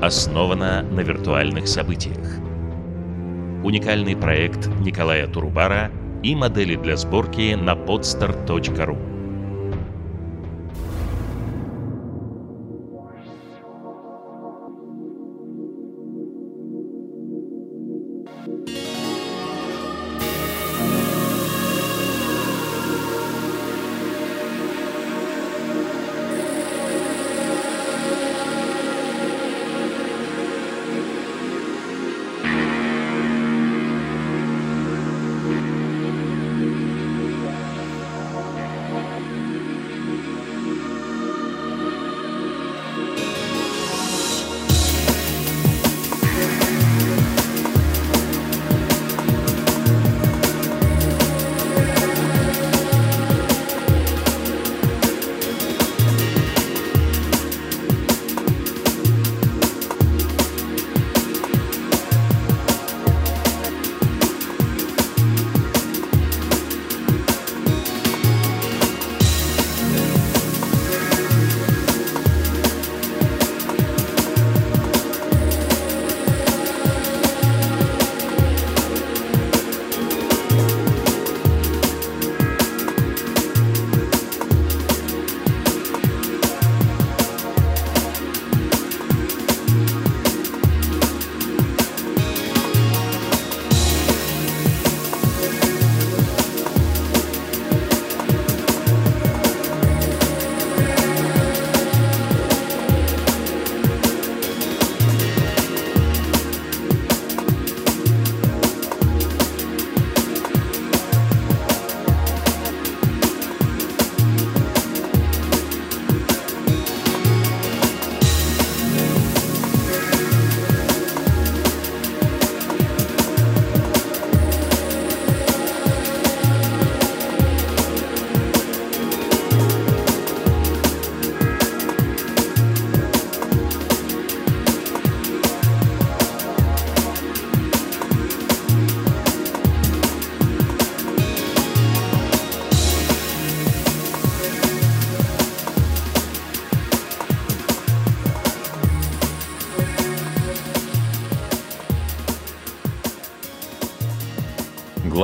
основана на виртуальных событиях. Уникальный проект Николая Турубара и модели для сборки на podstar.ru.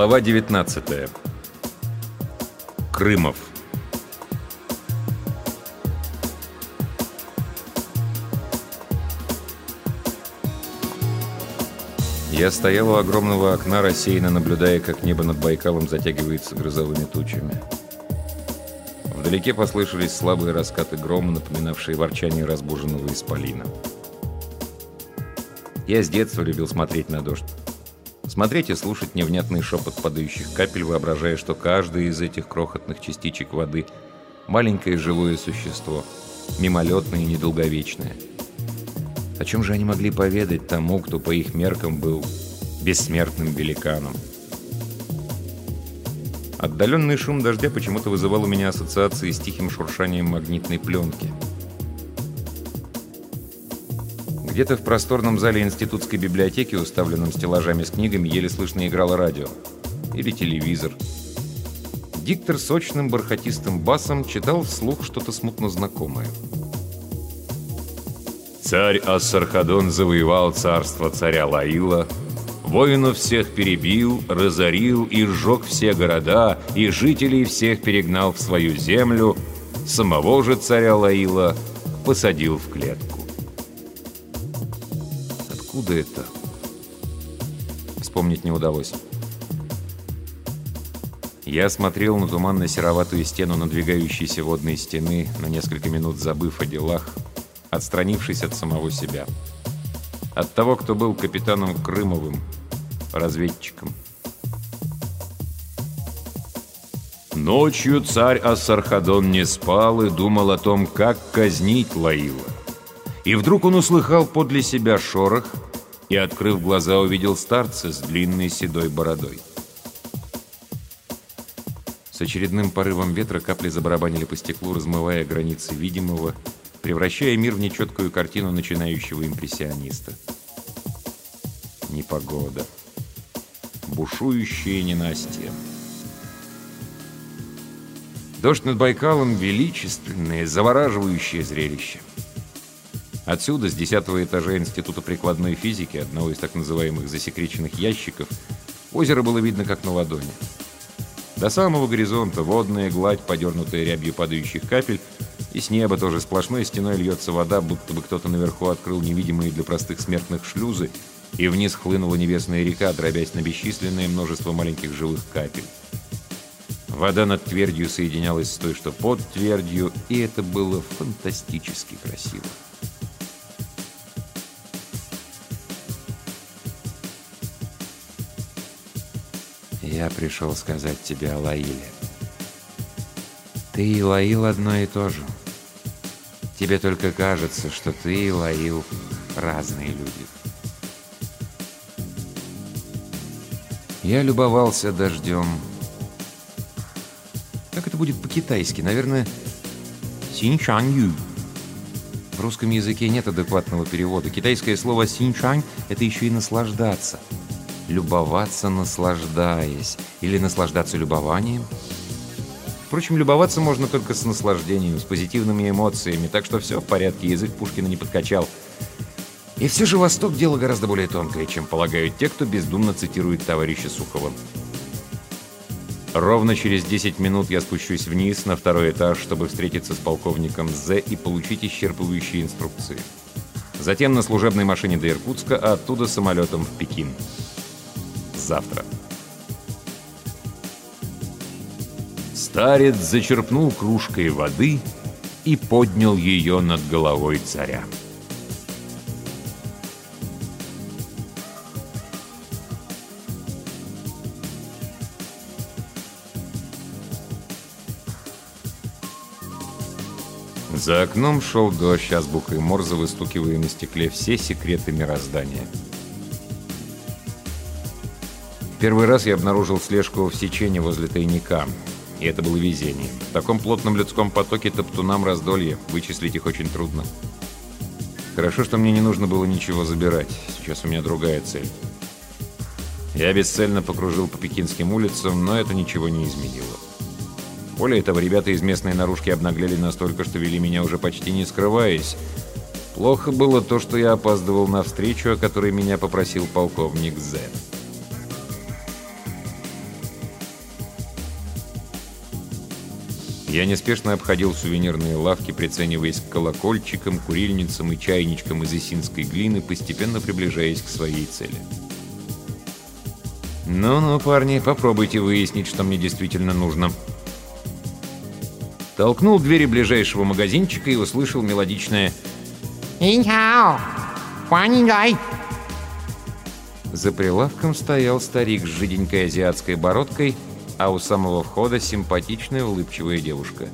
Глава 19. Крымов. Я стоял у огромного окна, рассеянно наблюдая, как небо над Байкалом затягивается грозовыми тучами. Вдалеке послышались слабые раскаты грома, напоминавшие ворчание разбуженного исполина. Я с детства любил смотреть на дождь. Смотреть и слушать невнятный шепот падающих капель, воображая, что каждая из этих крохотных частичек воды – маленькое живое существо, мимолетное и недолговечное. О чем же они могли поведать тому, кто по их меркам был бессмертным великаном? Отдаленный шум дождя почему-то вызывал у меня ассоциации с тихим шуршанием магнитной пленки – Где-то в просторном зале институтской библиотеки, уставленном стеллажами с книгами, еле слышно играло радио. Или телевизор. Диктор сочным бархатистым басом читал вслух что-то смутно знакомое. Царь Ассархадон завоевал царство царя Лаила, воинов всех перебил, разорил и сжег все города, и жителей всех перегнал в свою землю, самого же царя Лаила посадил в клетку. Откуда это? Вспомнить не удалось. Я смотрел на туманно-сероватую стену надвигающейся водной стены, на несколько минут забыв о делах, отстранившись от самого себя. От того, кто был капитаном Крымовым, разведчиком. Ночью царь Ассархадон не спал и думал о том, как казнить Лаила. И вдруг он услыхал подле себя шорох — и, открыв глаза, увидел старца с длинной седой бородой. С очередным порывом ветра капли забарабанили по стеклу, размывая границы видимого, превращая мир в нечеткую картину начинающего импрессиониста. Непогода. Бушующее ненастье. Дождь над Байкалом — величественное, завораживающее зрелище. Отсюда, с десятого этажа Института прикладной физики, одного из так называемых засекреченных ящиков, озеро было видно как на ладони. До самого горизонта водная гладь, подернутая рябью падающих капель, и с неба тоже сплошной стеной льется вода, будто бы кто-то наверху открыл невидимые для простых смертных шлюзы, и вниз хлынула небесная река, дробясь на бесчисленное множество маленьких живых капель. Вода над твердью соединялась с той, что под твердью, и это было фантастически красиво. Я пришел сказать тебе о Лаиле. Ты и Лаил одно и то же. Тебе только кажется, что ты и Лаил разные люди. Я любовался дождем. Как это будет по-китайски? Наверное, «синьшанью». В русском языке нет адекватного перевода. Китайское слово «синьшань» — это еще и «наслаждаться» любоваться, наслаждаясь, или наслаждаться любованием. Впрочем, любоваться можно только с наслаждением, с позитивными эмоциями, так что все в порядке, язык Пушкина не подкачал. И все же Восток – дело гораздо более тонкое, чем полагают те, кто бездумно цитирует товарища Сухова. Ровно через 10 минут я спущусь вниз на второй этаж, чтобы встретиться с полковником З и получить исчерпывающие инструкции. Затем на служебной машине до Иркутска, а оттуда самолетом в Пекин завтра. Старец зачерпнул кружкой воды и поднял ее над головой царя. За окном шел дождь, азбукой Морзе выстукивая на стекле все секреты мироздания. Первый раз я обнаружил слежку в сечении возле тайника. И это было везение. В таком плотном людском потоке топтунам раздолье. Вычислить их очень трудно. Хорошо, что мне не нужно было ничего забирать. Сейчас у меня другая цель. Я бесцельно покружил по пекинским улицам, но это ничего не изменило. Более того, ребята из местной наружки обнаглели настолько, что вели меня уже почти не скрываясь. Плохо было то, что я опаздывал на встречу, о которой меня попросил полковник З. Я неспешно обходил сувенирные лавки, прицениваясь к колокольчикам, курильницам и чайничкам из исинской глины, постепенно приближаясь к своей цели. «Ну-ну, парни, попробуйте выяснить, что мне действительно нужно». Толкнул двери ближайшего магазинчика и услышал мелодичное «Инхао! Хуаниндай!» За прилавком стоял старик с жиденькой азиатской бородкой – а у самого входа симпатичная улыбчивая девушка.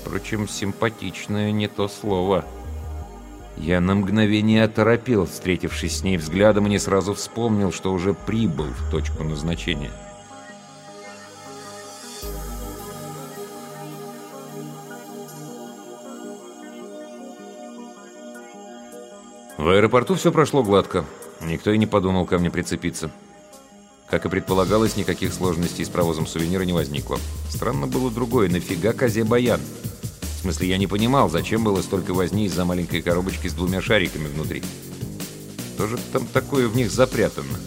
Впрочем, симпатичная не то слово. Я на мгновение оторопел, встретившись с ней взглядом, и не сразу вспомнил, что уже прибыл в точку назначения. В аэропорту все прошло гладко. Никто и не подумал ко мне прицепиться. Как и предполагалось, никаких сложностей с провозом сувенира не возникло. Странно было другое. Нафига козе баян? В смысле, я не понимал, зачем было столько возни из-за маленькой коробочки с двумя шариками внутри. Что же там такое в них запрятано?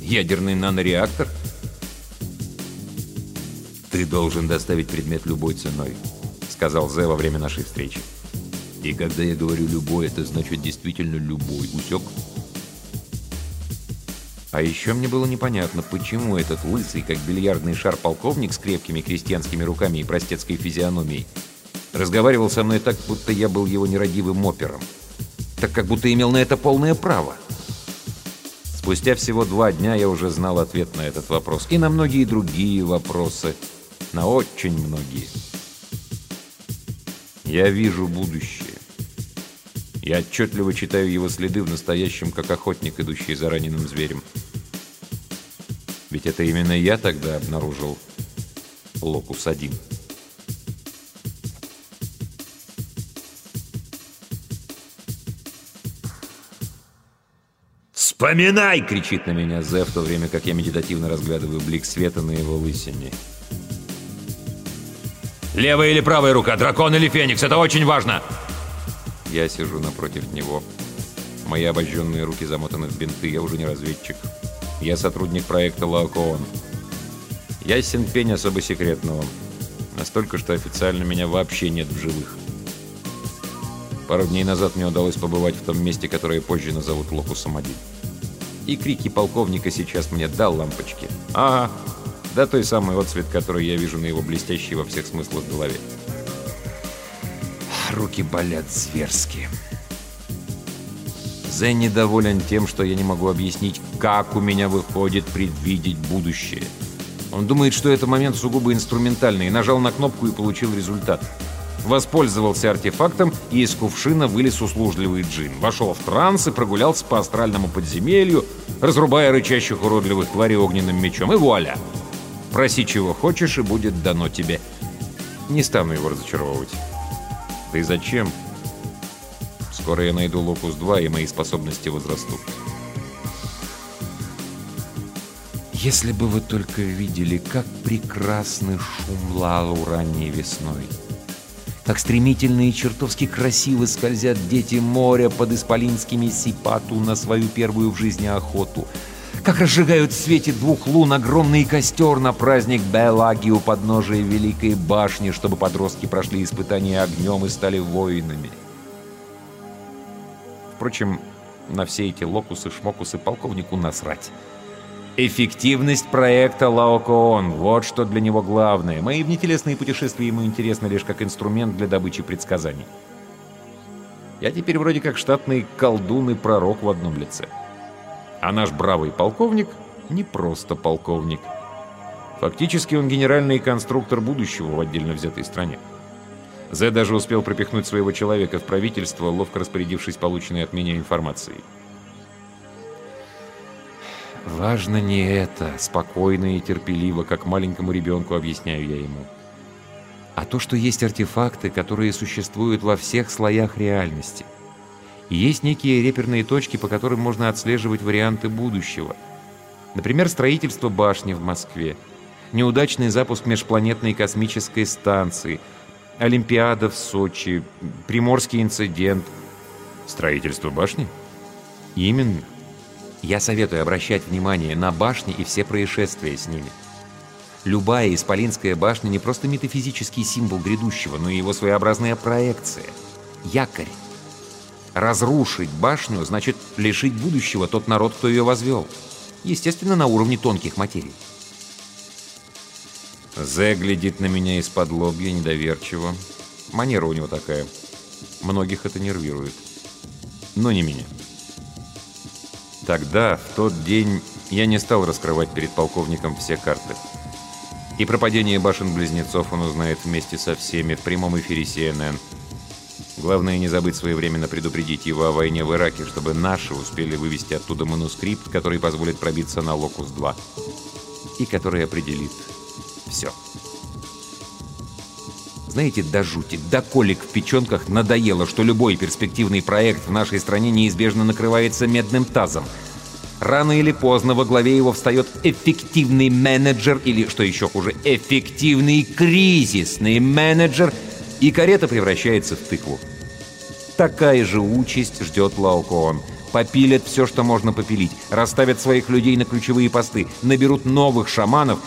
Ядерный нанореактор? «Ты должен доставить предмет любой ценой», — сказал Зе во время нашей встречи. «И когда я говорю «любой», это значит действительно любой. Усек?» А еще мне было непонятно, почему этот лысый, как бильярдный шар полковник с крепкими крестьянскими руками и простецкой физиономией, разговаривал со мной так, будто я был его нерадивым опером. Так как будто имел на это полное право. Спустя всего два дня я уже знал ответ на этот вопрос. И на многие другие вопросы. На очень многие. Я вижу будущее. Я отчетливо читаю его следы в настоящем, как охотник, идущий за раненым зверем. Ведь это именно я тогда обнаружил Локус-1. «Вспоминай!» — кричит на меня Зе, в то время как я медитативно разглядываю блик света на его лысине. «Левая или правая рука, дракон или феникс, это очень важно!» Я сижу напротив него. Мои обожженные руки замотаны в бинты, я уже не разведчик. Я сотрудник проекта Лаокоон. Ясен пень особо секретного. Настолько, что официально меня вообще нет в живых. Пару дней назад мне удалось побывать в том месте, которое позже назовут Локусом 1. И крики полковника сейчас мне дал лампочки. Ага, да той самый отцвет, который я вижу на его блестящей во всех смыслах голове. Руки болят зверски. Зен недоволен тем, что я не могу объяснить, как у меня выходит предвидеть будущее. Он думает, что это момент сугубо инструментальный, нажал на кнопку и получил результат. Воспользовался артефактом, и из кувшина вылез услужливый джин. Вошел в транс и прогулялся по астральному подземелью, разрубая рычащих уродливых тварей огненным мечом. И вуаля! Проси, чего хочешь, и будет дано тебе. Не стану его разочаровывать. И зачем? Скоро я найду Локус-2, и мои способности возрастут. Если бы вы только видели, как прекрасный шум Лалу ранней весной. Как стремительно и чертовски красиво скользят дети моря под исполинскими сипату на свою первую в жизни охоту. Как разжигают в свете двух лун огромный костер на праздник Белаги у подножия Великой Башни, чтобы подростки прошли испытания огнем и стали воинами. Впрочем, на все эти локусы-шмокусы полковнику насрать. Эффективность проекта Лаокоон – вот что для него главное. Мои внетелесные путешествия ему интересны лишь как инструмент для добычи предсказаний. Я теперь вроде как штатный колдун и пророк в одном лице. А наш бравый полковник не просто полковник. Фактически он генеральный конструктор будущего в отдельно взятой стране. Зе даже успел пропихнуть своего человека в правительство, ловко распорядившись полученной от меня информацией. Важно не это, спокойно и терпеливо, как маленькому ребенку объясняю я ему. А то, что есть артефакты, которые существуют во всех слоях реальности. Есть некие реперные точки, по которым можно отслеживать варианты будущего. Например, строительство башни в Москве, неудачный запуск межпланетной космической станции, Олимпиада в Сочи, Приморский инцидент. Строительство башни? Именно. Я советую обращать внимание на башни и все происшествия с ними. Любая исполинская башня не просто метафизический символ грядущего, но и его своеобразная проекция. Якорь. Разрушить башню значит лишить будущего тот народ, кто ее возвел. Естественно, на уровне тонких материй. Зе глядит на меня из-под лобья недоверчиво. Манера у него такая. Многих это нервирует. Но не меня. Тогда, в тот день, я не стал раскрывать перед полковником все карты. И про падение башен-близнецов он узнает вместе со всеми в прямом эфире CNN. Главное не забыть своевременно предупредить его о войне в Ираке, чтобы наши успели вывести оттуда манускрипт, который позволит пробиться на Локус-2. И который определит все. Знаете, до жути, до колик в печенках надоело, что любой перспективный проект в нашей стране неизбежно накрывается медным тазом. Рано или поздно во главе его встает эффективный менеджер или, что еще хуже, эффективный кризисный менеджер, и карета превращается в тыкву. Такая же участь ждет Лаокоон. Попилят все, что можно попилить, расставят своих людей на ключевые посты, наберут новых шаманов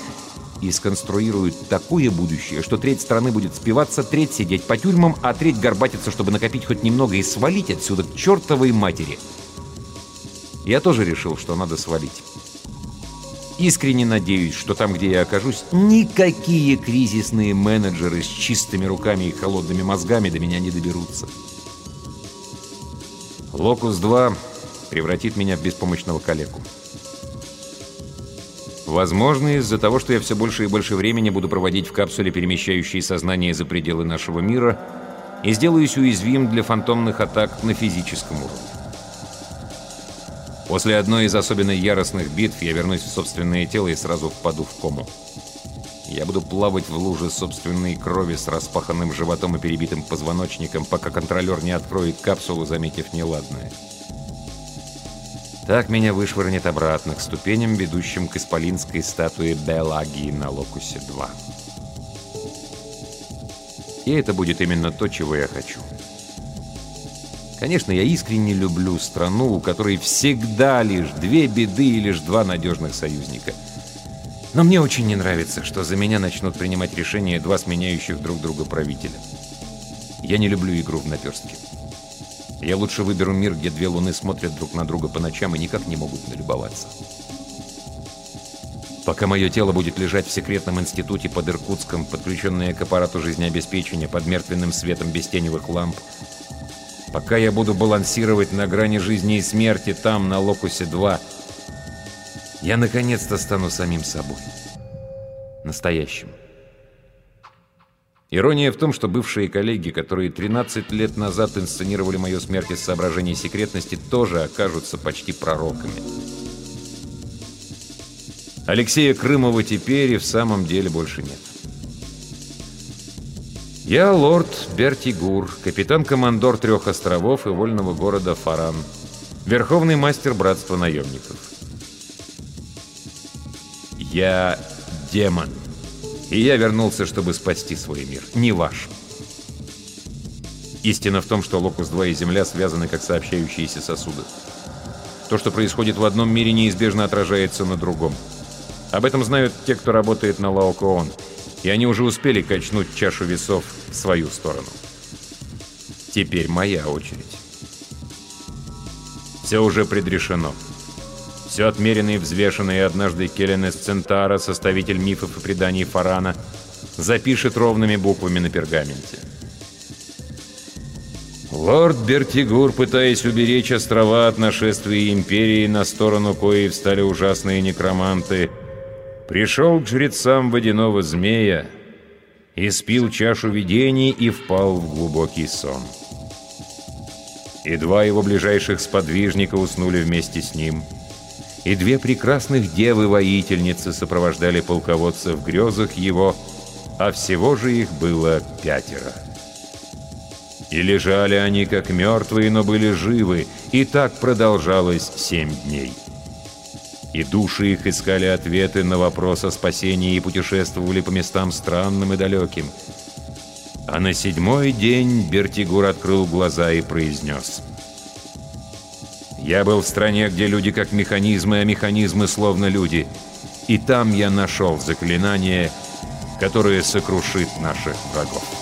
и сконструируют такое будущее, что треть страны будет спиваться, треть сидеть по тюрьмам, а треть горбатиться, чтобы накопить хоть немного и свалить отсюда к чертовой матери. Я тоже решил, что надо свалить. Искренне надеюсь, что там, где я окажусь, никакие кризисные менеджеры с чистыми руками и холодными мозгами до меня не доберутся. Локус-2 превратит меня в беспомощного калеку. Возможно, из-за того, что я все больше и больше времени буду проводить в капсуле, перемещающей сознание за пределы нашего мира, и сделаюсь уязвим для фантомных атак на физическом уровне. После одной из особенно яростных битв я вернусь в собственное тело и сразу впаду в кому. Я буду плавать в луже собственной крови с распаханным животом и перебитым позвоночником, пока контролер не откроет капсулу, заметив неладное. Так меня вышвырнет обратно к ступеням, ведущим к исполинской статуе Белаги на Локусе-2. И это будет именно то, чего я хочу. Конечно, я искренне люблю страну, у которой всегда лишь две беды и лишь два надежных союзника. Но мне очень не нравится, что за меня начнут принимать решения два сменяющих друг друга правителя. Я не люблю игру в наперстке. Я лучше выберу мир, где две луны смотрят друг на друга по ночам и никак не могут налюбоваться. Пока мое тело будет лежать в секретном институте под Иркутском, подключенное к аппарату жизнеобеспечения под мертвенным светом без теневых ламп, пока я буду балансировать на грани жизни и смерти там, на Локусе-2, я наконец-то стану самим собой. Настоящим. Ирония в том, что бывшие коллеги, которые 13 лет назад инсценировали мою смерть из соображений секретности, тоже окажутся почти пророками. Алексея Крымова теперь и в самом деле больше нет. Я лорд Бертигур, капитан-командор трех островов и вольного города Фаран, верховный мастер братства наемников. Я демон. И я вернулся, чтобы спасти свой мир, не ваш. Истина в том, что Локус-2 и Земля связаны как сообщающиеся сосуды. То, что происходит в одном мире, неизбежно отражается на другом. Об этом знают те, кто работает на Лаокоон, и они уже успели качнуть чашу весов в свою сторону. Теперь моя очередь. Все уже предрешено. Все отмерено и взвешено, и однажды Келлен из Центара, составитель мифов и преданий Фарана, запишет ровными буквами на пергаменте. Лорд Бертигур, пытаясь уберечь острова от нашествия Империи, на сторону кои встали ужасные некроманты – Пришел к жрецам водяного змея, испил чашу видений и впал в глубокий сон. И два его ближайших сподвижника уснули вместе с ним, и две прекрасных девы-воительницы сопровождали полководца в грезах его, а всего же их было пятеро. И лежали они как мертвые, но были живы, и так продолжалось семь дней и души их искали ответы на вопрос о спасении и путешествовали по местам странным и далеким. А на седьмой день Бертигур открыл глаза и произнес. «Я был в стране, где люди как механизмы, а механизмы словно люди. И там я нашел заклинание, которое сокрушит наших врагов».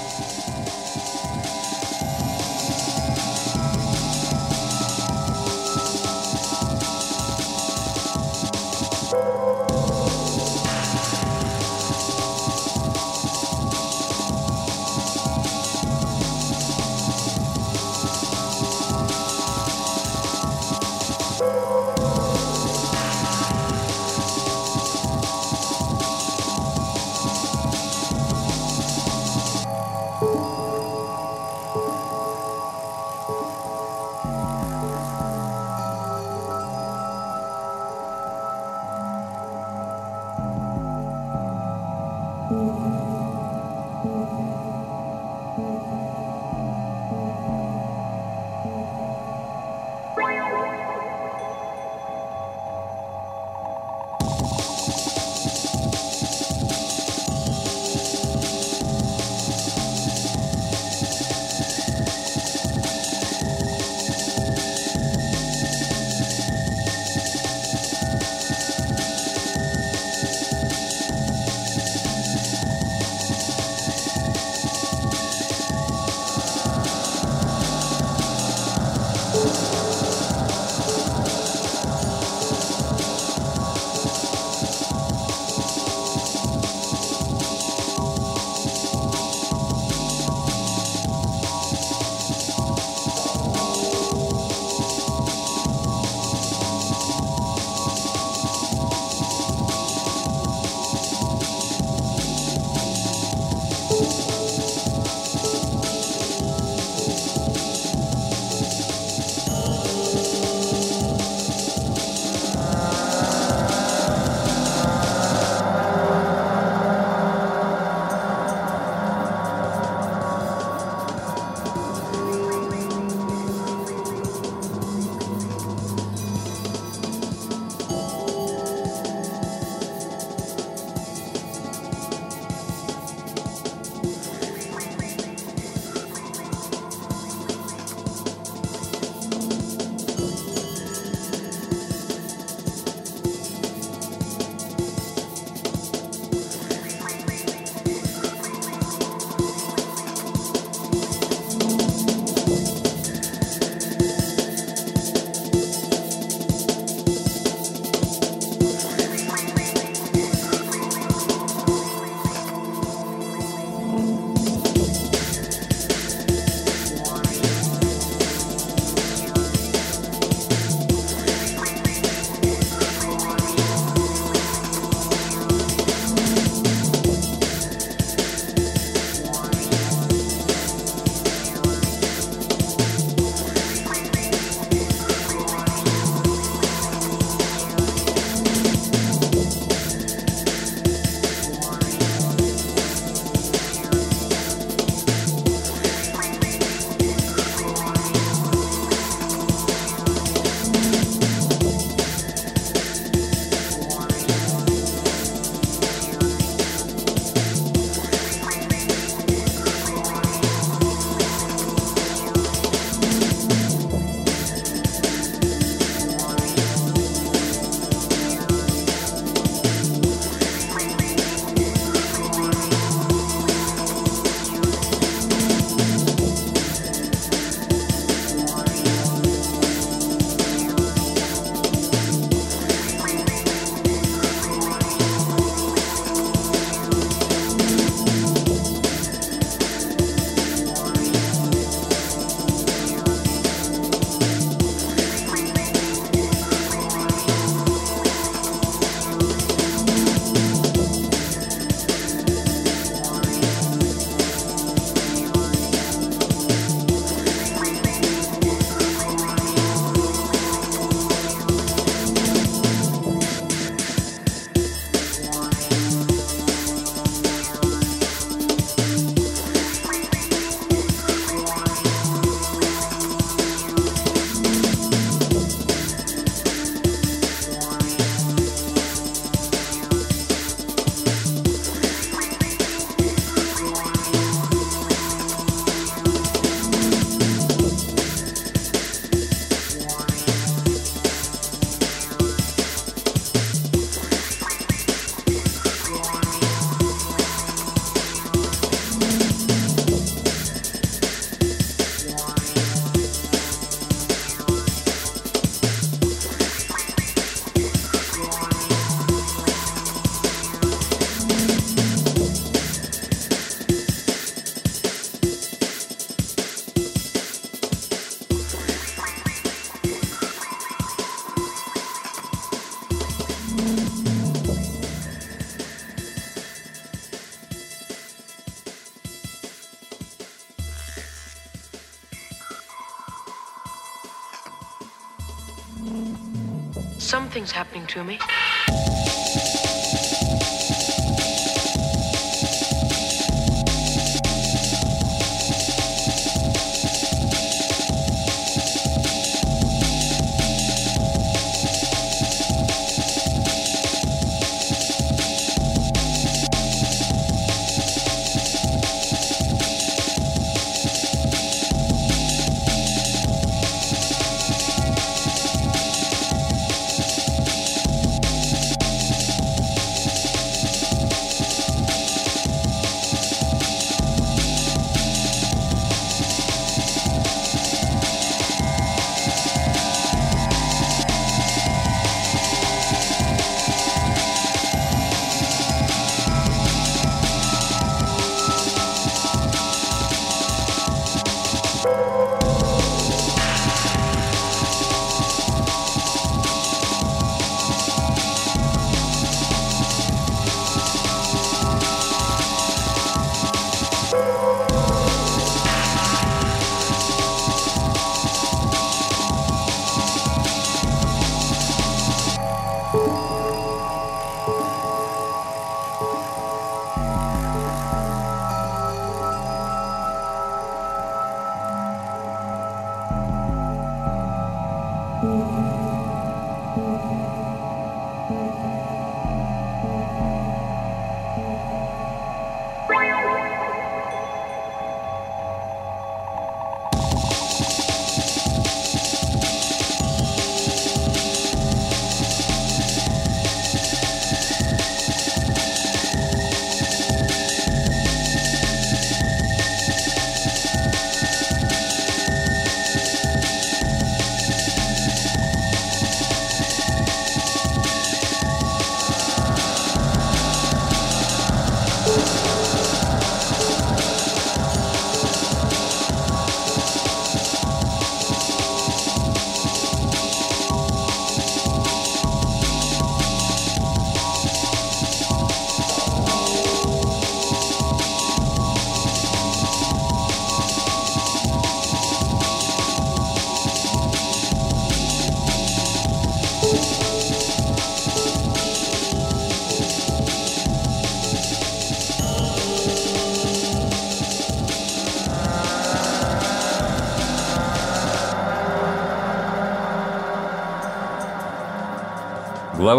Something's happening to me.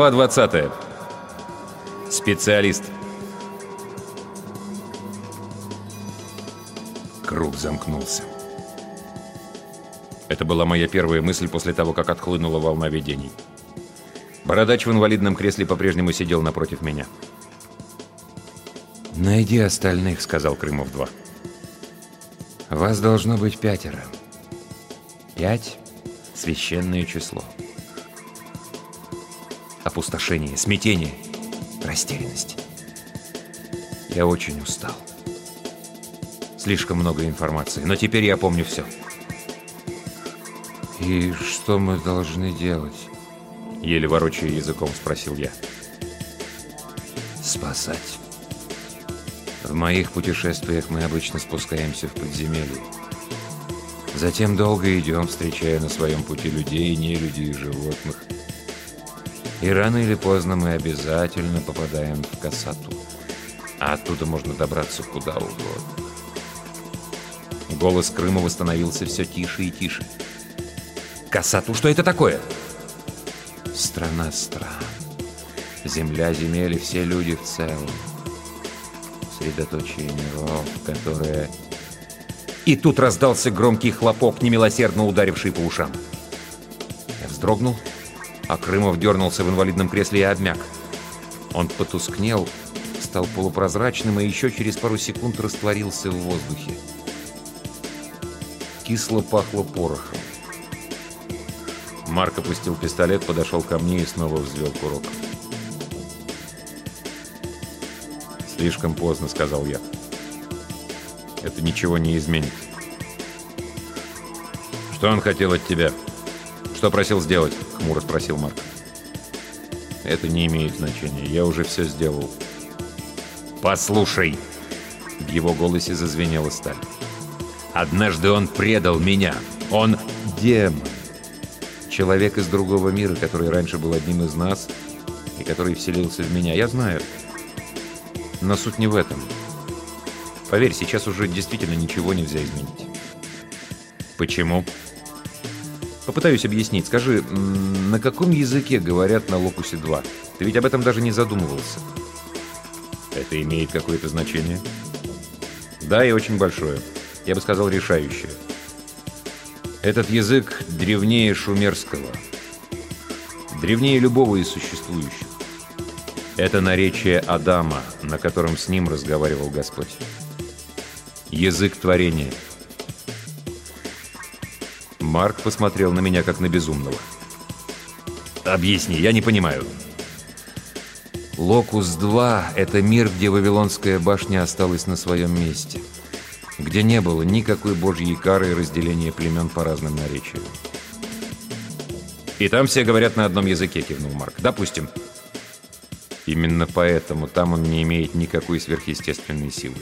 Глава 20. Специалист. Круг замкнулся. Это была моя первая мысль после того, как отхлынула волна видений. Бородач в инвалидном кресле по-прежнему сидел напротив меня. «Найди остальных», — сказал Крымов-2. «Вас должно быть пятеро. Пять — священное число. Опустошение, смятение, растерянность. Я очень устал. Слишком много информации, но теперь я помню все». «И что мы должны делать?» Еле ворочая языком, спросил я. «Спасать. В моих путешествиях мы обычно спускаемся в подземелье. Затем долго идем, встречая на своем пути людей, не людей и животных. И рано или поздно мы обязательно попадаем в Касату. А оттуда можно добраться куда угодно. Голос Крымова становился все тише и тише. «Касату, что это такое?» «Страна стран. Земля земель и все люди в целом. Средоточие миров, которое...» И тут раздался громкий хлопок, немилосердно ударивший по ушам. Я вздрогнул, а Крымов дернулся в инвалидном кресле и обмяк. Он потускнел, стал полупрозрачным и еще через пару секунд растворился в воздухе. Кисло пахло порохом. Марк опустил пистолет, подошел ко мне и снова взвел курок. «Слишком поздно», — сказал я. «Это ничего не изменит». «Что он хотел от тебя? Что просил сделать?» — хмуро спросил Марк. «Это не имеет значения. Я уже все сделал». «Послушай!» В его голосе зазвенела сталь. «Однажды он предал меня. Он демон. Человек из другого мира, который раньше был одним из нас и который вселился в меня. Я знаю. Но суть не в этом. Поверь, сейчас уже действительно ничего нельзя изменить. Почему? Попытаюсь объяснить. Скажи, на каком языке говорят на Локусе 2? Ты ведь об этом даже не задумывался. Это имеет какое-то значение? Да, и очень большое. Я бы сказал, решающее. Этот язык древнее шумерского, древнее любого из существующих. Это наречие Адама, на котором с ним разговаривал Господь. Язык творения. Марк посмотрел на меня, как на безумного. «Объясни, я не понимаю». «Локус-2 — это мир, где Вавилонская башня осталась на своем месте» где не было никакой божьей кары и разделения племен по разным наречиям. «И там все говорят на одном языке», — кивнул Марк. «Допустим». Именно поэтому там он не имеет никакой сверхъестественной силы.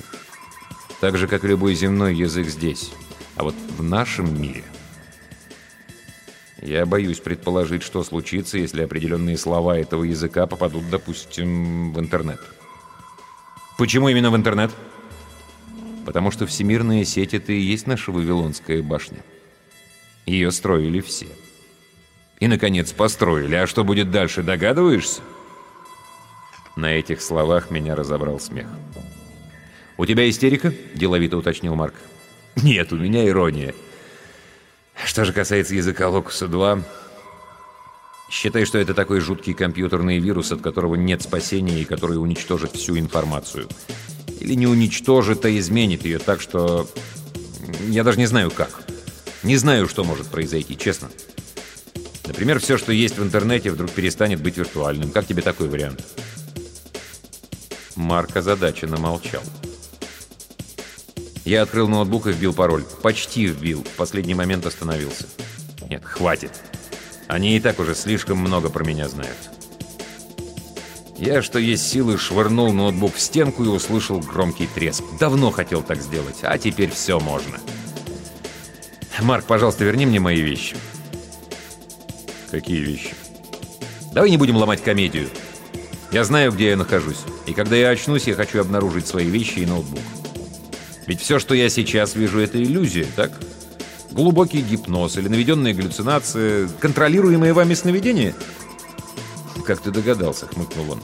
Так же, как и любой земной язык здесь. А вот в нашем мире... Я боюсь предположить, что случится, если определенные слова этого языка попадут, допустим, в интернет. Почему именно в интернет? потому что всемирная сеть — это и есть наша Вавилонская башня. Ее строили все. И, наконец, построили. А что будет дальше, догадываешься? На этих словах меня разобрал смех. «У тебя истерика?» – деловито уточнил Марк. «Нет, у меня ирония. Что же касается языка Локуса-2, считай, что это такой жуткий компьютерный вирус, от которого нет спасения и который уничтожит всю информацию. Или не уничтожит, а изменит ее так, что... Я даже не знаю как. Не знаю, что может произойти, честно. Например, все, что есть в интернете, вдруг перестанет быть виртуальным. Как тебе такой вариант? Марк озадаченно молчал. Я открыл ноутбук и вбил пароль. Почти вбил. В последний момент остановился. Нет, хватит. Они и так уже слишком много про меня знают. Я, что есть силы, швырнул ноутбук в стенку и услышал громкий треск. Давно хотел так сделать, а теперь все можно. «Марк, пожалуйста, верни мне мои вещи». «Какие вещи?» «Давай не будем ломать комедию. Я знаю, где я нахожусь. И когда я очнусь, я хочу обнаружить свои вещи и ноутбук. Ведь все, что я сейчас вижу, это иллюзия, так? Глубокий гипноз или наведенные галлюцинации, контролируемые вами сновидения — как ты догадался», — хмыкнул он.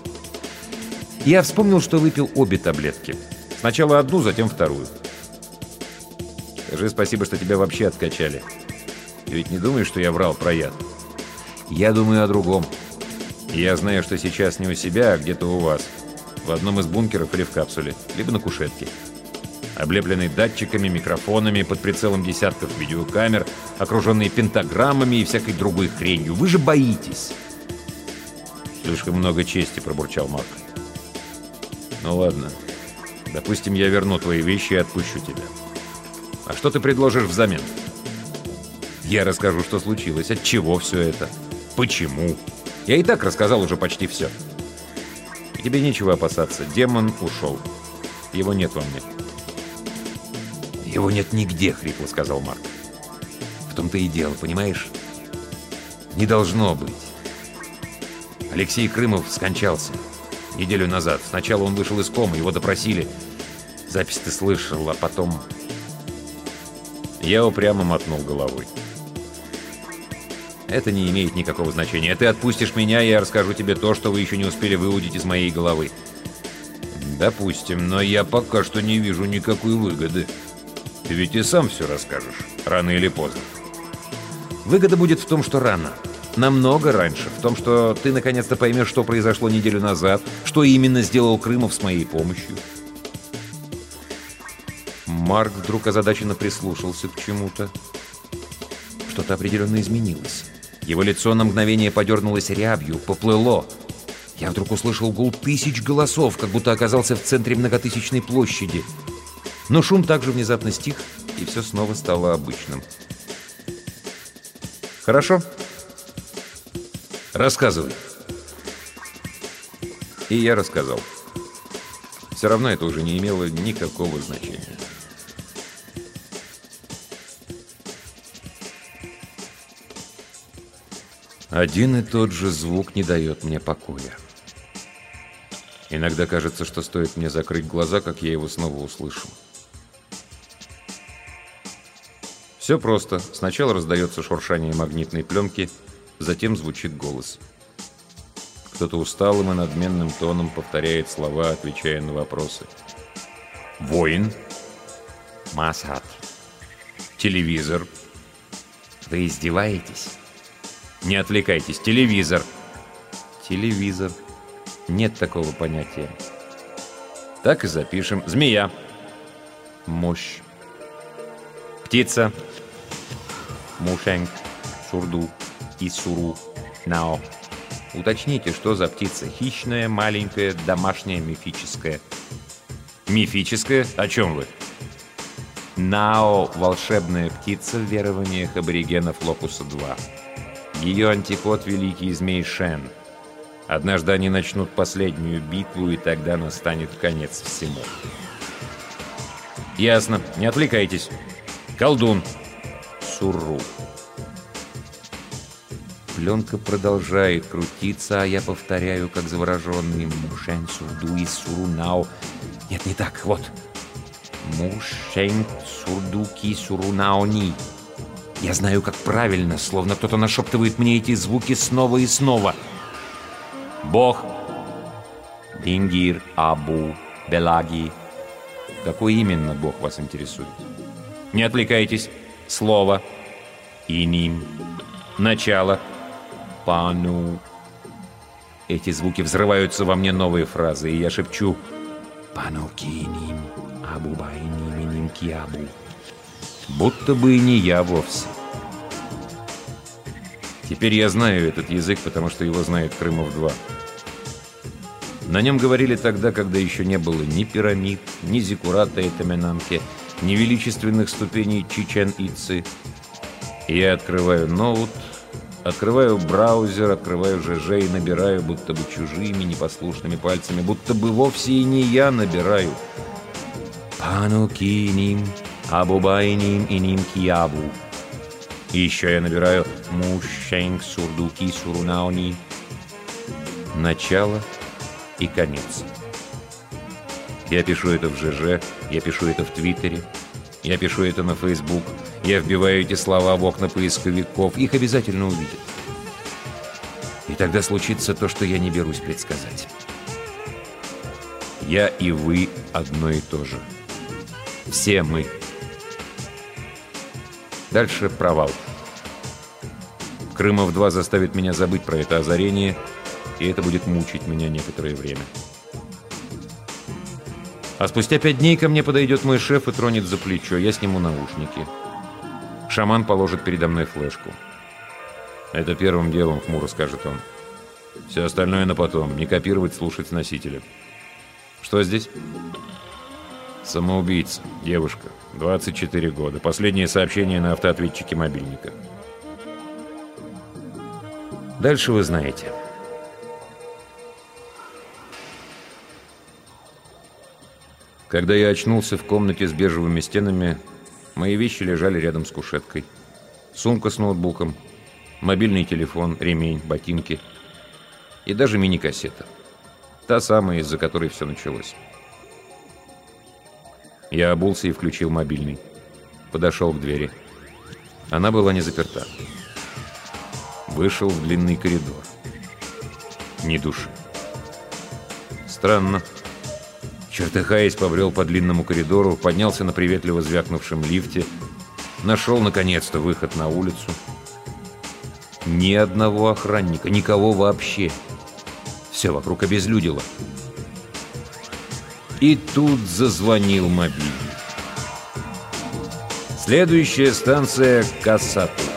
Я вспомнил, что выпил обе таблетки. Сначала одну, затем вторую. Скажи спасибо, что тебя вообще откачали. Ты ведь не думаешь, что я врал про яд? Я думаю о другом. Я знаю, что сейчас не у себя, а где-то у вас. В одном из бункеров или в капсуле, либо на кушетке. Облепленный датчиками, микрофонами, под прицелом десятков видеокамер, окруженный пентаграммами и всякой другой хренью. Вы же боитесь. Слишком много чести, пробурчал Марк. Ну ладно. Допустим, я верну твои вещи и отпущу тебя. А что ты предложишь взамен? Я расскажу, что случилось, от чего все это, почему. Я и так рассказал уже почти все. И тебе нечего опасаться, демон ушел. Его нет во мне. «Его нет нигде», — хрипло сказал Марк. «В том-то и дело, понимаешь? Не должно быть. Алексей Крымов скончался неделю назад. Сначала он вышел из комы, его допросили. Запись ты слышал, а потом... Я упрямо мотнул головой. Это не имеет никакого значения. Ты отпустишь меня, и я расскажу тебе то, что вы еще не успели выудить из моей головы. Допустим, но я пока что не вижу никакой выгоды. Ты ведь и сам все расскажешь, рано или поздно. Выгода будет в том, что рано. Намного раньше. В том, что ты наконец-то поймешь, что произошло неделю назад, что именно сделал Крымов с моей помощью. Марк вдруг озадаченно прислушался к чему-то. Что-то определенно изменилось. Его лицо на мгновение подернулось рябью, поплыло. Я вдруг услышал гул тысяч голосов, как будто оказался в центре многотысячной площади. Но шум также внезапно стих, и все снова стало обычным. «Хорошо», Рассказывай. И я рассказал. Все равно это уже не имело никакого значения. Один и тот же звук не дает мне покоя. Иногда кажется, что стоит мне закрыть глаза, как я его снова услышу. Все просто. Сначала раздается шуршание магнитной пленки — Затем звучит голос. Кто-то усталым и надменным тоном повторяет слова, отвечая на вопросы. «Воин?» «Масхат?» «Телевизор?» «Вы издеваетесь?» «Не отвлекайтесь, телевизор!» «Телевизор. Нет такого понятия». «Так и запишем. Змея». «Мощь». «Птица». «Мушенг». «Сурду». Исуру Нао. Уточните, что за птица? Хищная, маленькая, домашняя, мифическая. Мифическая? О чем вы? Нао – волшебная птица в верованиях аборигенов Локуса-2. Ее антипод – великий змей Шен. Однажды они начнут последнюю битву, и тогда настанет конец всему. Ясно. Не отвлекайтесь. Колдун. Суру. Пленка продолжает крутиться, а я повторяю, как завороженный Мушень Сурду и Сурунау. Нет, не так, вот. Мушень Сурдуки Сурунауни. Я знаю, как правильно, словно кто-то нашептывает мне эти звуки снова и снова. Бог. Дингир, Абу, Белаги. Какой именно Бог вас интересует? Не отвлекайтесь. Слово. Иним. Начало. Пану. Эти звуки взрываются во мне новые фразы, и я шепчу «Пану киним, абу байним киабу». Будто бы и не я вовсе. Теперь я знаю этот язык, потому что его знает Крымов-2. На нем говорили тогда, когда еще не было ни пирамид, ни зиккурата и таминамки, ни величественных ступеней Чичен-Ицы. Я открываю ноут, Открываю браузер, открываю ЖЖ и набираю, будто бы чужими непослушными пальцами, будто бы вовсе и не я набираю. Панукиним, абубайним и ним киабу. И еще я набираю мушенг сурдуки сурунауни. Начало и конец. Я пишу это в ЖЖ, я пишу это в Твиттере, я пишу это на Facebook, я вбиваю эти слова в окна поисковиков. Их обязательно увидят. И тогда случится то, что я не берусь предсказать. Я и вы одно и то же. Все мы. Дальше провал. Крымов-2 заставит меня забыть про это озарение, и это будет мучить меня некоторое время. А спустя пять дней ко мне подойдет мой шеф и тронет за плечо. Я сниму наушники. Шаман положит передо мной флешку. «Это первым делом», — хмуро скажет он. «Все остальное на потом. Не копировать, слушать с носителя». «Что здесь?» «Самоубийца. Девушка. 24 года. Последнее сообщение на автоответчике мобильника». Дальше вы знаете. Когда я очнулся в комнате с бежевыми стенами, мои вещи лежали рядом с кушеткой. Сумка с ноутбуком, мобильный телефон, ремень, ботинки и даже мини-кассета. Та самая, из-за которой все началось. Я обулся и включил мобильный. Подошел к двери. Она была не заперта. Вышел в длинный коридор. Ни души. Странно. Чертыхаясь, побрел по длинному коридору, поднялся на приветливо звякнувшем лифте, нашел, наконец-то, выход на улицу. Ни одного охранника, никого вообще. Все вокруг обезлюдило. И тут зазвонил мобильник. Следующая станция — Кассату.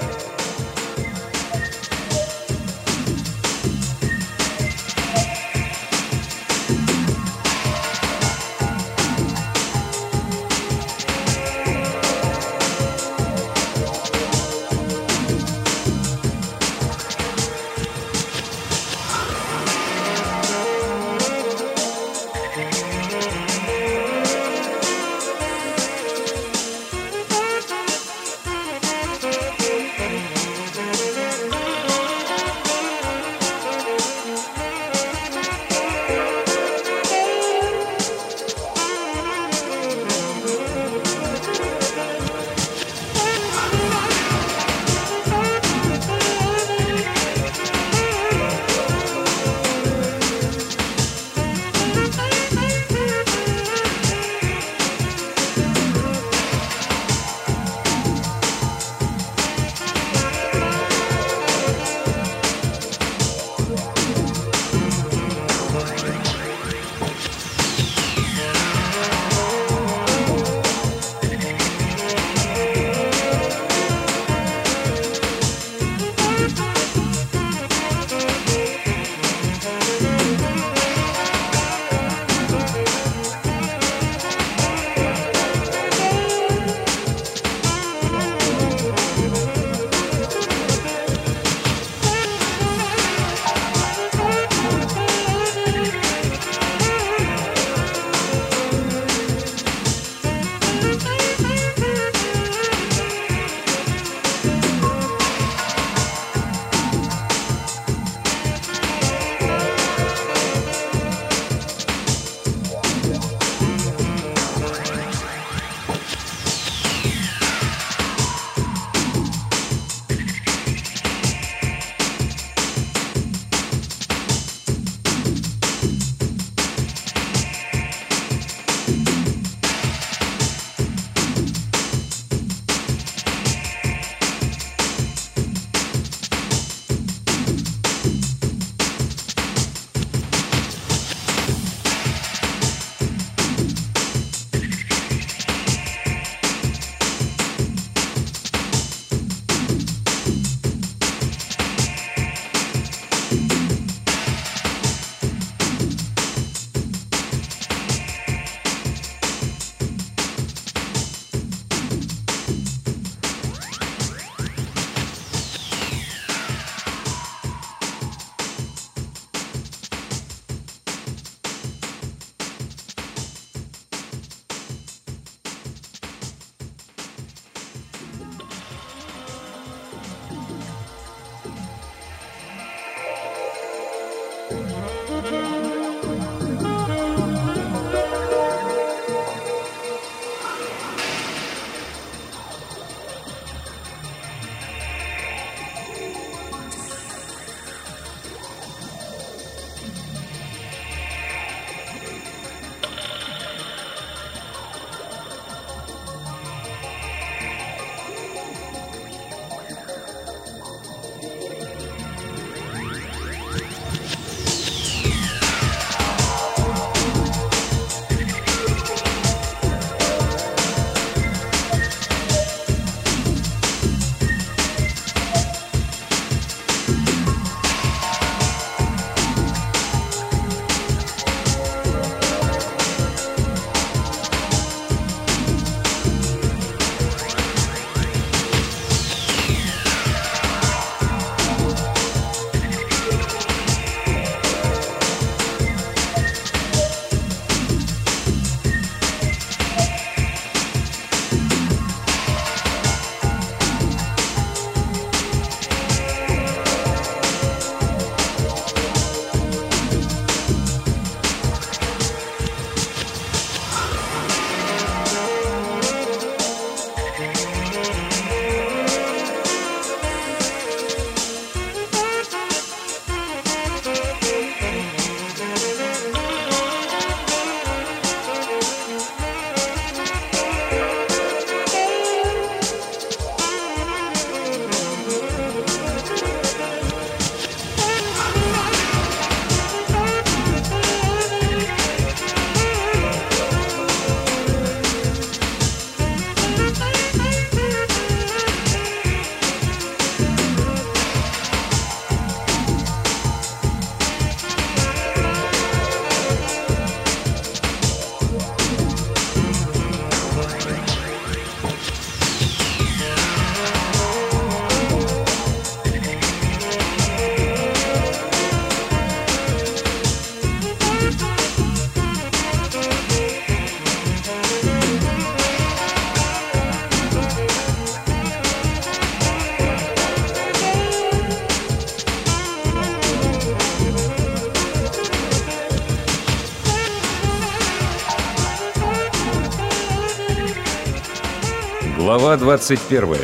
Глава 21.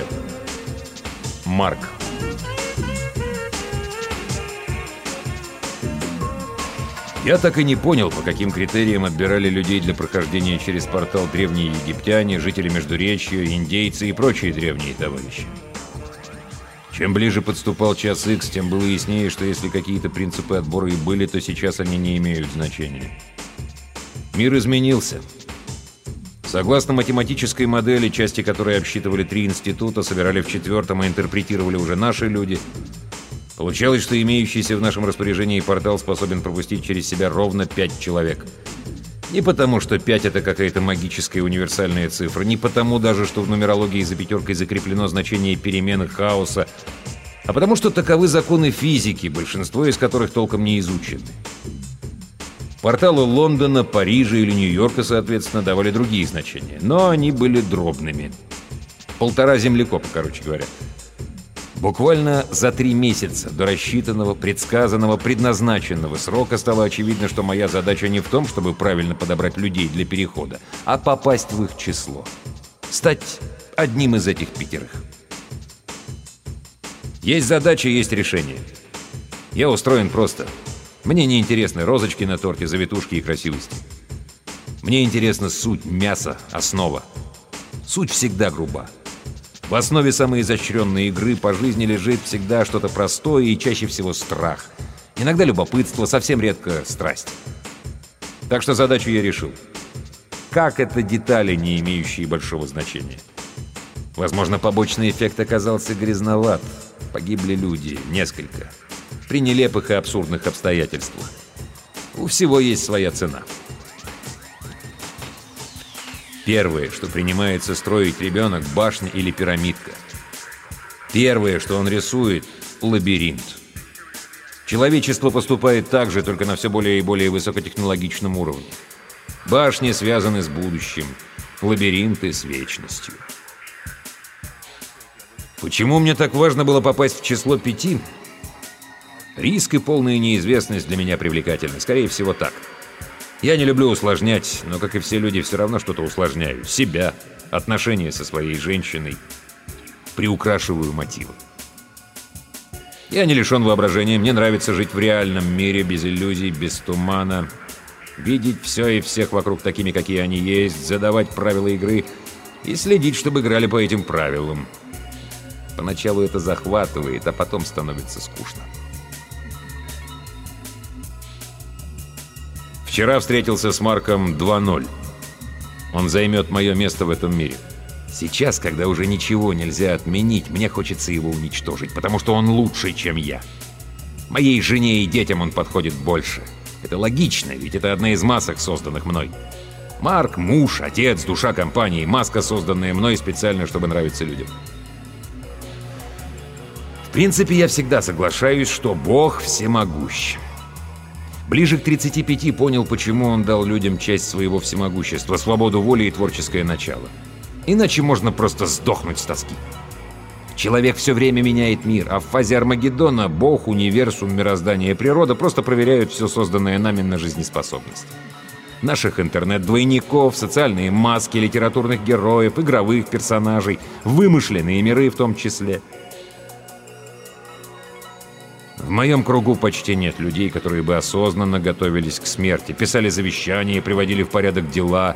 Марк. Я так и не понял, по каким критериям отбирали людей для прохождения через портал древние египтяне, жители Междуречья, индейцы и прочие древние товарищи. Чем ближе подступал час X, тем было яснее, что если какие-то принципы отбора и были, то сейчас они не имеют значения. Мир изменился. Согласно математической модели, части которой обсчитывали три института, собирали в четвертом и интерпретировали уже наши люди – Получалось, что имеющийся в нашем распоряжении портал способен пропустить через себя ровно пять человек. Не потому, что 5 — это какая-то магическая универсальная цифра, не потому даже, что в нумерологии за пятеркой закреплено значение перемены хаоса, а потому что таковы законы физики, большинство из которых толком не изучены. Порталы Лондона, Парижа или Нью-Йорка, соответственно, давали другие значения, но они были дробными. Полтора землекопа, короче говоря. Буквально за три месяца до рассчитанного, предсказанного, предназначенного срока стало очевидно, что моя задача не в том, чтобы правильно подобрать людей для перехода, а попасть в их число. Стать одним из этих пятерых. Есть задача, есть решение. Я устроен просто. Мне не интересны розочки на торте, завитушки и красивости. Мне интересна суть, мясо, основа. Суть всегда груба. В основе самой изощренной игры по жизни лежит всегда что-то простое и чаще всего страх. Иногда любопытство, совсем редко страсть. Так что задачу я решил. Как это детали, не имеющие большого значения? Возможно, побочный эффект оказался грязноват. Погибли люди, несколько. При нелепых и абсурдных обстоятельствах. У всего есть своя цена. Первое, что принимается строить ребенок, башня или пирамидка. Первое, что он рисует – лабиринт. Человечество поступает так же, только на все более и более высокотехнологичном уровне. Башни связаны с будущим, лабиринты – с вечностью. Почему мне так важно было попасть в число пяти? Риск и полная неизвестность для меня привлекательны. Скорее всего, так – я не люблю усложнять, но, как и все люди, все равно что-то усложняю. Себя, отношения со своей женщиной. Приукрашиваю мотивы. Я не лишен воображения, мне нравится жить в реальном мире, без иллюзий, без тумана. Видеть все и всех вокруг такими, какие они есть, задавать правила игры и следить, чтобы играли по этим правилам. Поначалу это захватывает, а потом становится скучно. Вчера встретился с Марком 2-0. Он займет мое место в этом мире. Сейчас, когда уже ничего нельзя отменить, мне хочется его уничтожить, потому что он лучше, чем я. Моей жене и детям он подходит больше. Это логично, ведь это одна из масок, созданных мной. Марк – муж, отец, душа компании, маска, созданная мной специально, чтобы нравиться людям. В принципе, я всегда соглашаюсь, что Бог всемогущ. Ближе к 35 понял, почему он дал людям часть своего всемогущества, свободу воли и творческое начало. Иначе можно просто сдохнуть с тоски. Человек все время меняет мир, а в фазе Армагеддона Бог, универсум, мироздание и природа просто проверяют все созданное нами на жизнеспособность. Наших интернет-двойников, социальные маски, литературных героев, игровых персонажей, вымышленные миры в том числе – в моем кругу почти нет людей, которые бы осознанно готовились к смерти, писали завещания, приводили в порядок дела.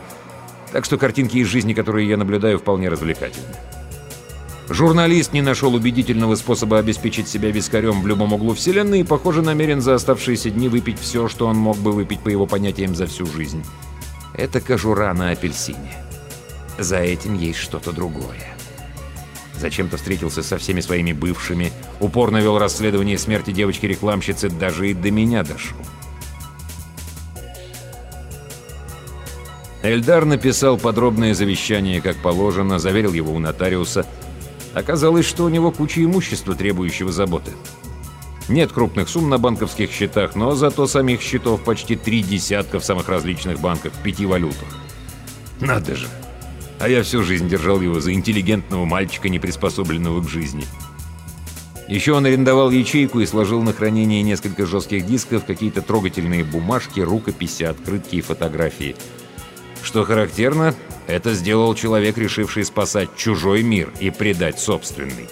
Так что картинки из жизни, которые я наблюдаю, вполне развлекательны. Журналист не нашел убедительного способа обеспечить себя вискарем в любом углу вселенной и, похоже, намерен за оставшиеся дни выпить все, что он мог бы выпить по его понятиям за всю жизнь. Это кожура на апельсине. За этим есть что-то другое. Зачем-то встретился со всеми своими бывшими, упорно вел расследование смерти девочки-рекламщицы, даже и до меня дошел. Эльдар написал подробное завещание, как положено, заверил его у нотариуса. Оказалось, что у него куча имущества, требующего заботы. Нет крупных сумм на банковских счетах, но зато самих счетов почти три десятка в самых различных банках в пяти валютах. Надо же! А я всю жизнь держал его за интеллигентного мальчика, не приспособленного к жизни. Еще он арендовал ячейку и сложил на хранение несколько жестких дисков, какие-то трогательные бумажки, рукописи, открытки и фотографии. Что характерно, Это сделал человек, решивший спасать чужой мир и предать собственный.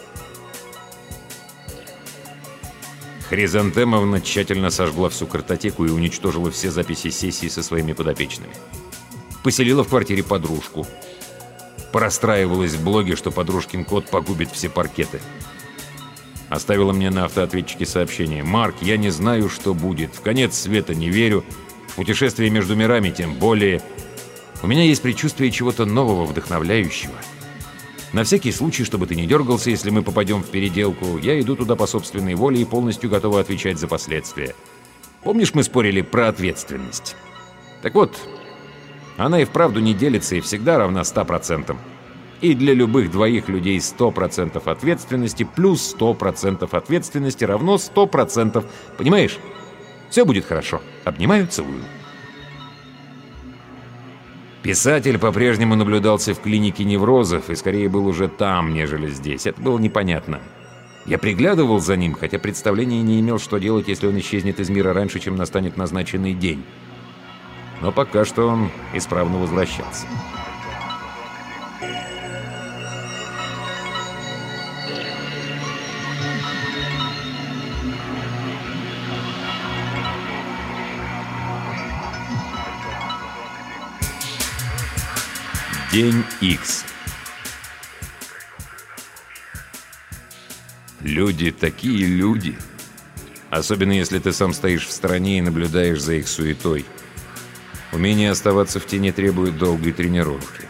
Хризантемовна тщательно сожгла всю картотеку и уничтожила все записи сессии со своими подопечными. Поселила в квартире подружку. Порастраивалась в блоге, что подружкин кот погубит все паркеты. Оставила мне на автоответчике сообщение. «Марк, я не знаю, что будет. В конец света не верю. В путешествие между мирами тем более. У меня есть предчувствие чего-то нового, вдохновляющего. На всякий случай, чтобы ты не дергался, если мы попадем в переделку, я иду туда по собственной воле и полностью готова отвечать за последствия. Помнишь, мы спорили про ответственность? Так вот, она и вправду не делится и всегда равна 100%. И для любых двоих людей 100% ответственности плюс 100% ответственности равно 100%. Понимаешь? Все будет хорошо. Обнимаю, целую. Писатель по-прежнему наблюдался в клинике неврозов и скорее был уже там, нежели здесь. Это было непонятно. Я приглядывал за ним, хотя представления не имел, что делать, если он исчезнет из мира раньше, чем настанет назначенный день. Но пока что он исправно возвращался. День X. Люди такие люди. Особенно если ты сам стоишь в стороне и наблюдаешь за их суетой. Умение оставаться в тени требует долгой тренировки.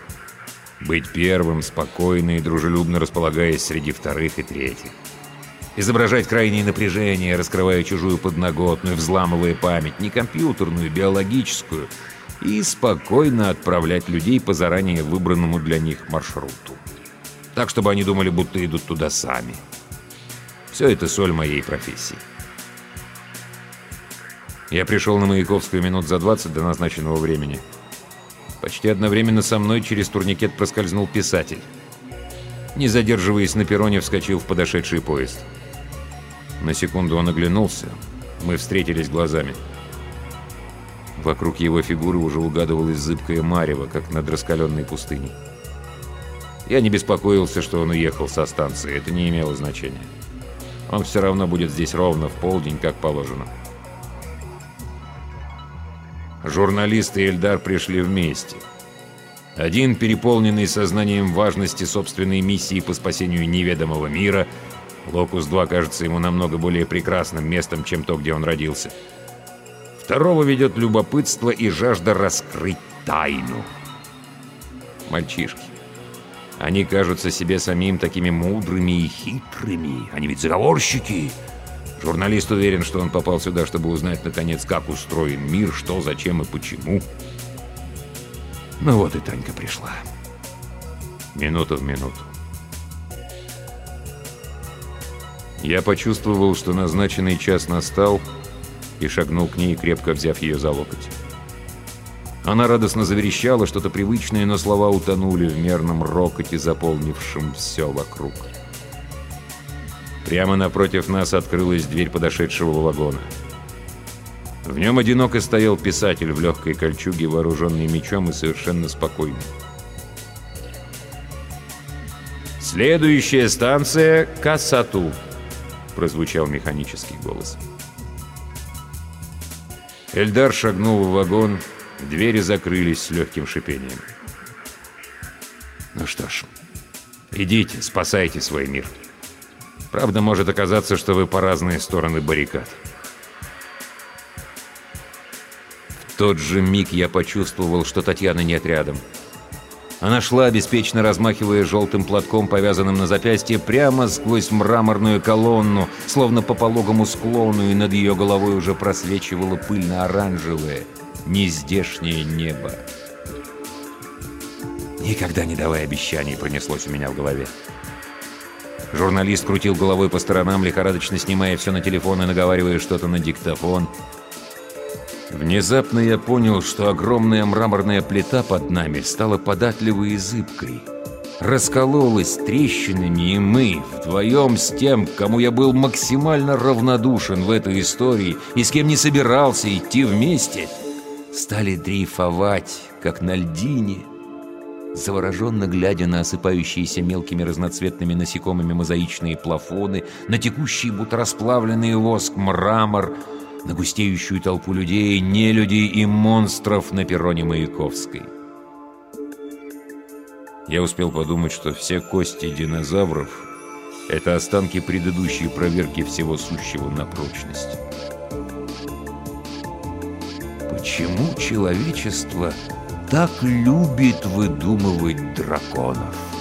Быть первым, спокойно и дружелюбно располагаясь среди вторых и третьих. Изображать крайнее напряжение, раскрывая чужую подноготную, взламывая память, не компьютерную, биологическую – и спокойно отправлять людей по заранее выбранному для них маршруту. Так, чтобы они думали, будто идут туда сами. Все это соль моей профессии. Я пришел на Маяковскую минут за 20 до назначенного времени. Почти одновременно со мной через турникет проскользнул писатель. Не задерживаясь на перроне, вскочил в подошедший поезд. На секунду он оглянулся. Мы встретились глазами. Вокруг его фигуры уже угадывалась зыбкая марево, как над раскаленной пустыней. Я не беспокоился, что он уехал со станции, это не имело значения. Он все равно будет здесь ровно в полдень, как положено. Журналисты и Эльдар пришли вместе. Один, переполненный сознанием важности собственной миссии по спасению неведомого мира, Локус-2 кажется ему намного более прекрасным местом, чем то, где он родился – Второго ведет любопытство и жажда раскрыть тайну. Мальчишки. Они кажутся себе самим такими мудрыми и хитрыми. Они ведь заговорщики. Журналист уверен, что он попал сюда, чтобы узнать, наконец, как устроен мир, что, зачем и почему. Ну вот и Танька пришла. Минута в минуту. Я почувствовал, что назначенный час настал, и шагнул к ней, крепко взяв ее за локоть. Она радостно заверещала, что-то привычное, но слова утонули в мерном рокоте, заполнившем все вокруг. Прямо напротив нас открылась дверь подошедшего вагона. В нем одиноко стоял писатель в легкой кольчуге, вооруженный мечом и совершенно спокойный. «Следующая станция — Кассату», — прозвучал механический голос. Эльдар шагнул в вагон, двери закрылись с легким шипением. «Ну что ж, идите, спасайте свой мир. Правда, может оказаться, что вы по разные стороны баррикад». В тот же миг я почувствовал, что Татьяна нет рядом. Она шла, беспечно размахивая желтым платком, повязанным на запястье, прямо сквозь мраморную колонну, словно по пологому склону, и над ее головой уже просвечивало пыльно-оранжевое, нездешнее небо. Никогда не давай обещаний, пронеслось у меня в голове. Журналист крутил головой по сторонам, лихорадочно снимая все на телефон и наговаривая что-то на диктофон — Внезапно я понял, что огромная мраморная плита под нами стала податливой и зыбкой. Раскололась трещинами, и мы, вдвоем с тем, кому я был максимально равнодушен в этой истории и с кем не собирался идти вместе, стали дрейфовать, как на льдине, завороженно глядя на осыпающиеся мелкими разноцветными насекомыми мозаичные плафоны, на текущий будто расплавленный воск мрамор, на густеющую толпу людей, нелюдей и монстров на перроне Маяковской. Я успел подумать, что все кости динозавров — это останки предыдущей проверки всего сущего на прочность. Почему человечество так любит выдумывать драконов?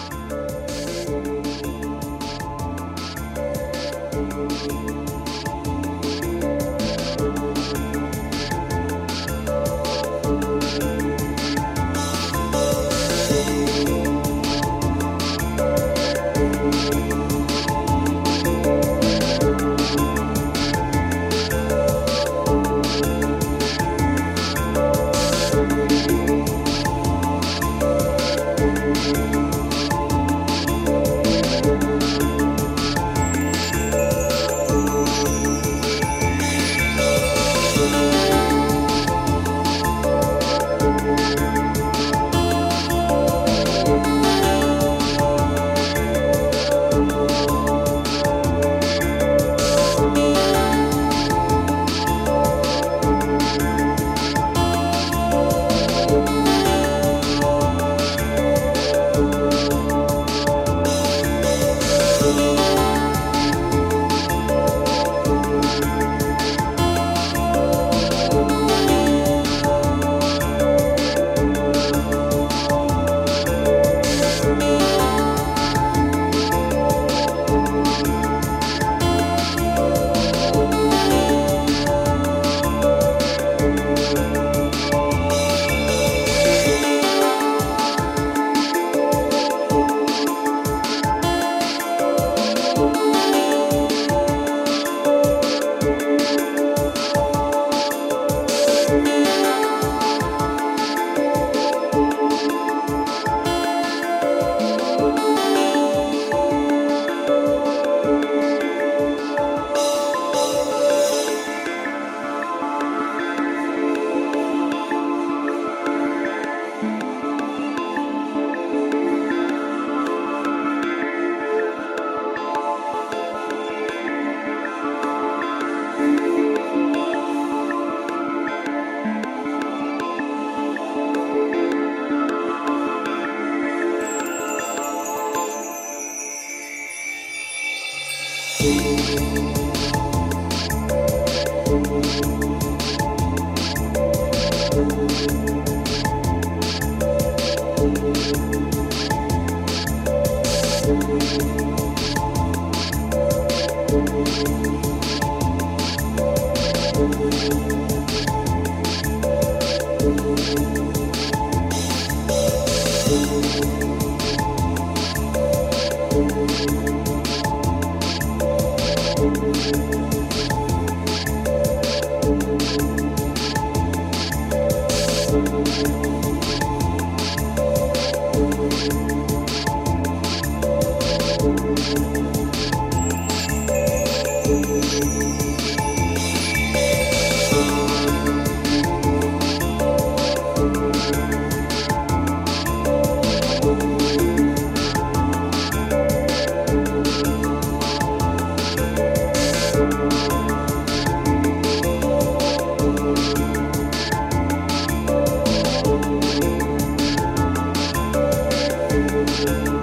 Podcast.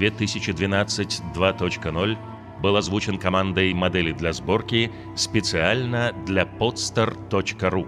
2012 2.0 был озвучен командой модели для сборки специально для podstar.ru.